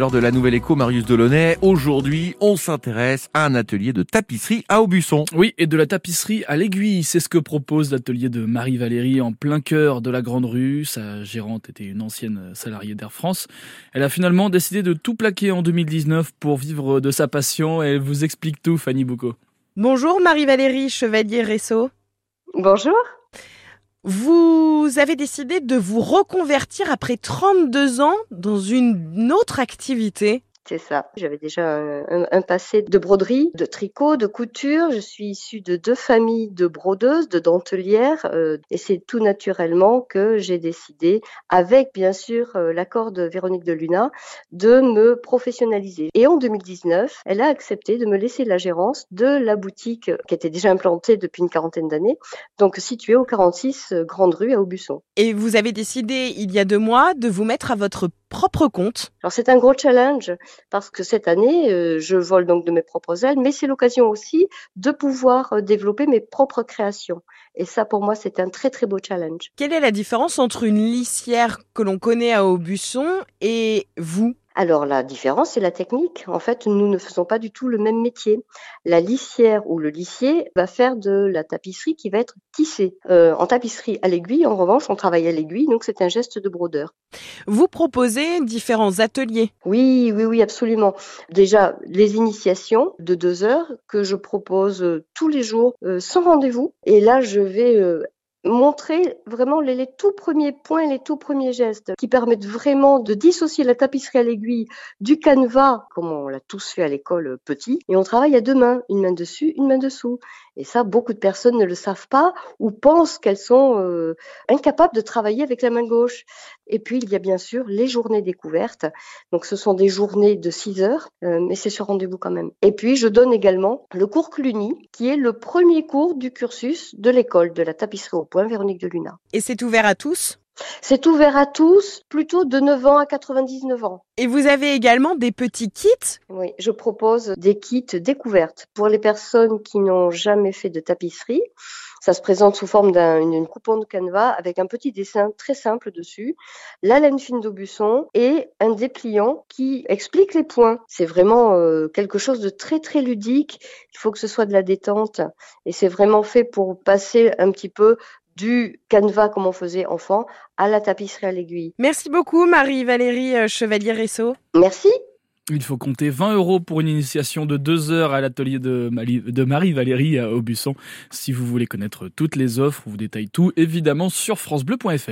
Lors de la nouvelle écho, Marius Delaunay, aujourd'hui, on s'intéresse à un atelier de tapisserie à Aubusson. Oui, et de la tapisserie à l'aiguille, c'est ce que propose l'atelier de Marie-Valérie en plein cœur de la Grande Rue. Sa gérante était une ancienne salariée d'Air France. Elle a finalement décidé de tout plaquer en 2019 pour vivre de sa passion. Elle vous explique tout, Fanny Boucault. Bonjour Marie-Valérie Chevalier Resso. Bonjour. Vous avez décidé de vous reconvertir après 32 ans dans une autre activité. C'est ça. J'avais déjà un, passé de broderie, de tricot, de couture. Je suis issue de deux familles de brodeuses, de dentelières, euh, et c'est tout naturellement que j'ai décidé, avec bien sûr euh, l'accord de Véronique de Luna, de me professionnaliser. Et en 2019, elle a accepté de me laisser la gérance de la boutique qui était déjà implantée depuis une quarantaine d'années, donc située au 46 euh, Grande Rue à Aubusson. Et vous avez décidé il y a deux mois de vous mettre à votre propre compte. Alors c'est un gros challenge parce que cette année, euh, je vole donc de mes propres ailes, mais c'est l'occasion aussi de pouvoir euh, développer mes propres créations. Et ça, pour moi, c'est un très très beau challenge. Quelle est la différence entre une lissière que l'on connaît à Aubusson et vous? Alors la différence, c'est la technique. En fait, nous ne faisons pas du tout le même métier. La lissière ou le lissier va faire de la tapisserie qui va être tissée. Euh, en tapisserie à l'aiguille, en revanche, on travaille à l'aiguille, donc c'est un geste de brodeur. Vous proposez différents ateliers Oui, oui, oui, absolument. Déjà, les initiations de deux heures que je propose euh, tous les jours euh, sans rendez-vous. Et là, je vais montrer vraiment les, tout premiers points, les tout premiers gestes qui permettent vraiment de dissocier la tapisserie à l'aiguille du canevas, comme on l'a tous fait à l'école euh, petit, et on travaille à deux mains, une main dessus, une main dessous. Et ça, beaucoup de personnes ne le savent pas ou pensent qu'elles sont euh, incapables de travailler avec la main gauche. Et puis, il y a bien sûr les journées découvertes. Donc, ce sont des journées de 6 heures, euh, mais c'est sur rendez-vous quand même. Et puis, je donne également le cours Cluny, qui est le premier cours du cursus de l'école de la tapisserie point Véronique de Luna. Et c'est ouvert à tous? C'est ouvert à tous, plutôt de 9 ans à 99 ans. Et vous avez également des petits kits? Oui, je propose des kits découvertes pour les personnes qui n'ont jamais fait de tapisserie. Ça se présente sous forme d'une coupon de canevas avec un petit dessin très simple dessus, la laine fine d'Aubusson et un dépliant qui explique les points. C'est vraiment euh, quelque chose de très très ludique. Il faut que ce soit de la détente et c'est vraiment fait pour passer un petit peu du canevas comme on faisait enfant à la tapisserie à l'aiguille. Merci beaucoup Marie-Valérie euh, Chevalier-Resso. Merci. Il faut compter 20 euros pour une initiation de deux heures à l'atelier de, Marie-Valérie à Aubusson. Si vous voulez connaître toutes les offres, on vous détaille tout évidemment sur francebleu.fr.